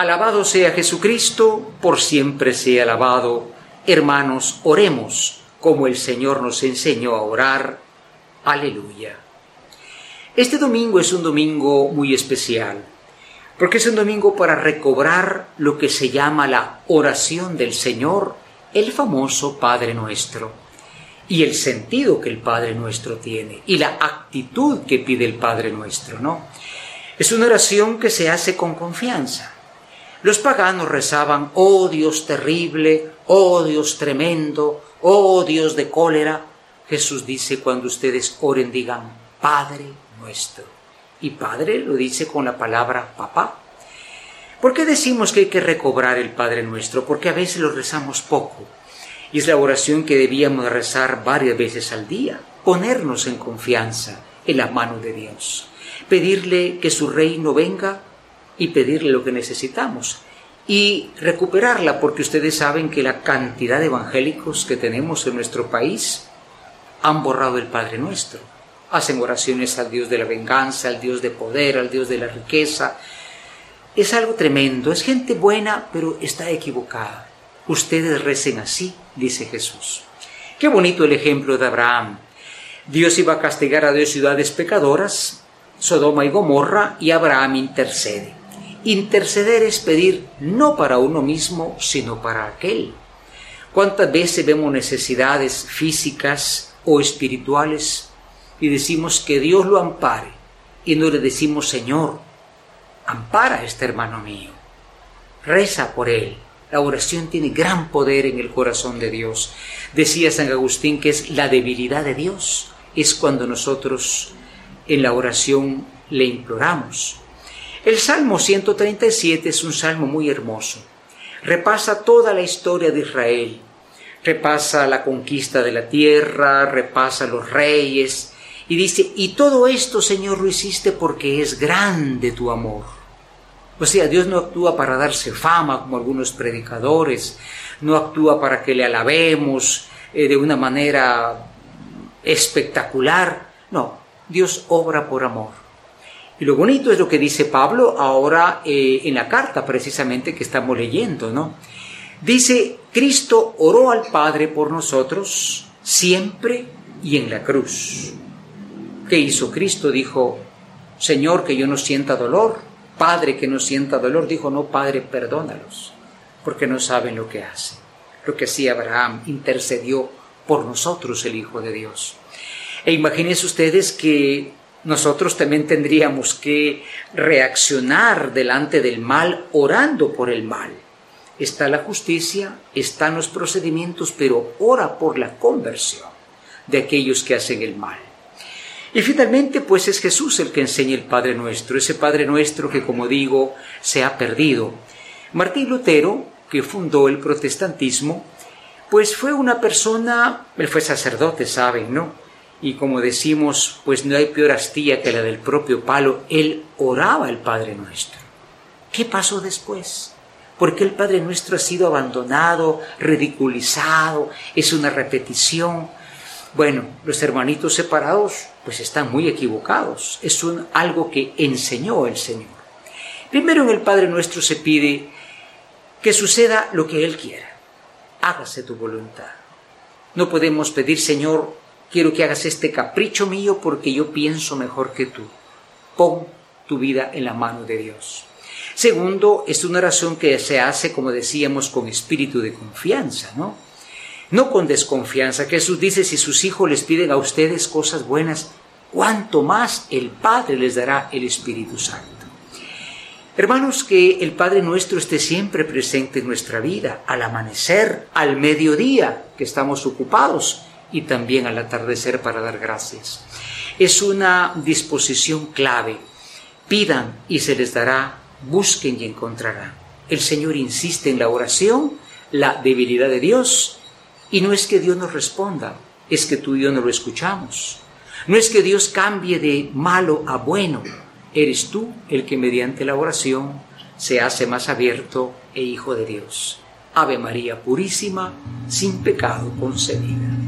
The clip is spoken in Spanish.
Alabado sea Jesucristo, por siempre sea alabado. Hermanos, oremos como el Señor nos enseñó a orar. Aleluya. Este domingo es un domingo muy especial, porque es un domingo para recobrar lo que se llama la oración del Señor, el famoso Padre Nuestro, y el sentido que el Padre Nuestro tiene, y la actitud que pide el Padre Nuestro, ¿no? Es una oración que se hace con confianza. Los paganos rezaban, oh Dios terrible, oh Dios tremendo, oh Dios de cólera. Jesús dice, cuando ustedes oren, digan, Padre nuestro. Y Padre lo dice con la palabra papá. ¿Por qué decimos que hay que recobrar el Padre nuestro? Porque a veces lo rezamos poco. Y es la oración que debíamos rezar varias veces al día. Ponernos en confianza en la mano de Dios. Pedirle que su reino venga y pedirle lo que necesitamos. Y recuperarla porque ustedes saben que la cantidad de evangélicos que tenemos en nuestro país han borrado el Padre nuestro hacen oraciones al Dios de la venganza, al Dios de poder, al Dios de la riqueza. Es algo tremendo, es gente buena, pero está equivocada. Ustedes recen así, dice Jesús. Qué bonito el ejemplo de Abraham. Dios iba a castigar a dos ciudades pecadoras, Sodoma y Gomorra, y Abraham intercede. Interceder es pedir no para uno mismo, sino para aquel. ¿Cuántas veces vemos necesidades físicas o espirituales y decimos que Dios lo ampare y no le decimos Señor, ampara a este hermano mío, reza por él. La oración tiene gran poder en el corazón de Dios. Decía San Agustín que es la debilidad de Dios, es cuando nosotros en la oración le imploramos. El Salmo 137 es un salmo muy hermoso. Repasa toda la historia de Israel, repasa la conquista de la tierra, repasa los reyes, y dice, y todo esto, Señor, lo hiciste porque es grande tu amor. O sea, Dios no actúa para darse fama como algunos predicadores, no actúa para que le alabemos eh, de una manera espectacular. No, Dios obra por amor. Y lo bonito es lo que dice Pablo ahora eh, en la carta precisamente que estamos leyendo, ¿no? Dice, Cristo oró al Padre por nosotros siempre y en la cruz. ¿Qué hizo Cristo? Dijo, Señor, que yo no sienta dolor. Padre, que no sienta dolor. Dijo, no, Padre, perdónalos, porque no saben lo que hacen. Lo que hacía Abraham, intercedió por nosotros el Hijo de Dios. E imagínense ustedes que nosotros también tendríamos que reaccionar delante del mal orando por el mal. Está la justicia, están los procedimientos, pero ora por la conversión de aquellos que hacen el mal. Y finalmente, pues es Jesús el que enseña el Padre Nuestro, ese Padre Nuestro que, como digo, se ha perdido. Martín Lutero, que fundó el protestantismo, pues fue una persona, él fue sacerdote, saben, ¿no? Y como decimos, pues no hay peor astilla que la del propio palo, él oraba el Padre Nuestro. ¿Qué pasó después? Porque el Padre Nuestro ha sido abandonado, ridiculizado, es una repetición. Bueno, los hermanitos separados pues están muy equivocados. Es un, algo que enseñó el Señor. Primero en el Padre Nuestro se pide que suceda lo que Él quiera. Hágase tu voluntad. No podemos pedir, Señor, quiero que hagas este capricho mío porque yo pienso mejor que tú. Pon tu vida en la mano de Dios. Segundo, es una oración que se hace, como decíamos, con espíritu de confianza, ¿no? no con desconfianza. Jesús dice, si sus hijos les piden a ustedes cosas buenas, cuánto más el Padre les dará el Espíritu Santo. Hermanos, que el Padre nuestro esté siempre presente en nuestra vida, al amanecer, al mediodía, que estamos ocupados, y también al atardecer para dar gracias. Es una disposición clave. Pidan y se les dará, busquen y encontrarán. El Señor insiste en la oración, la debilidad de Dios y no es que Dios nos responda, es que tú y yo no lo escuchamos. No es que Dios cambie de malo a bueno, eres tú el que mediante la oración se hace más abierto e hijo de Dios. Ave María Purísima, sin pecado concebida.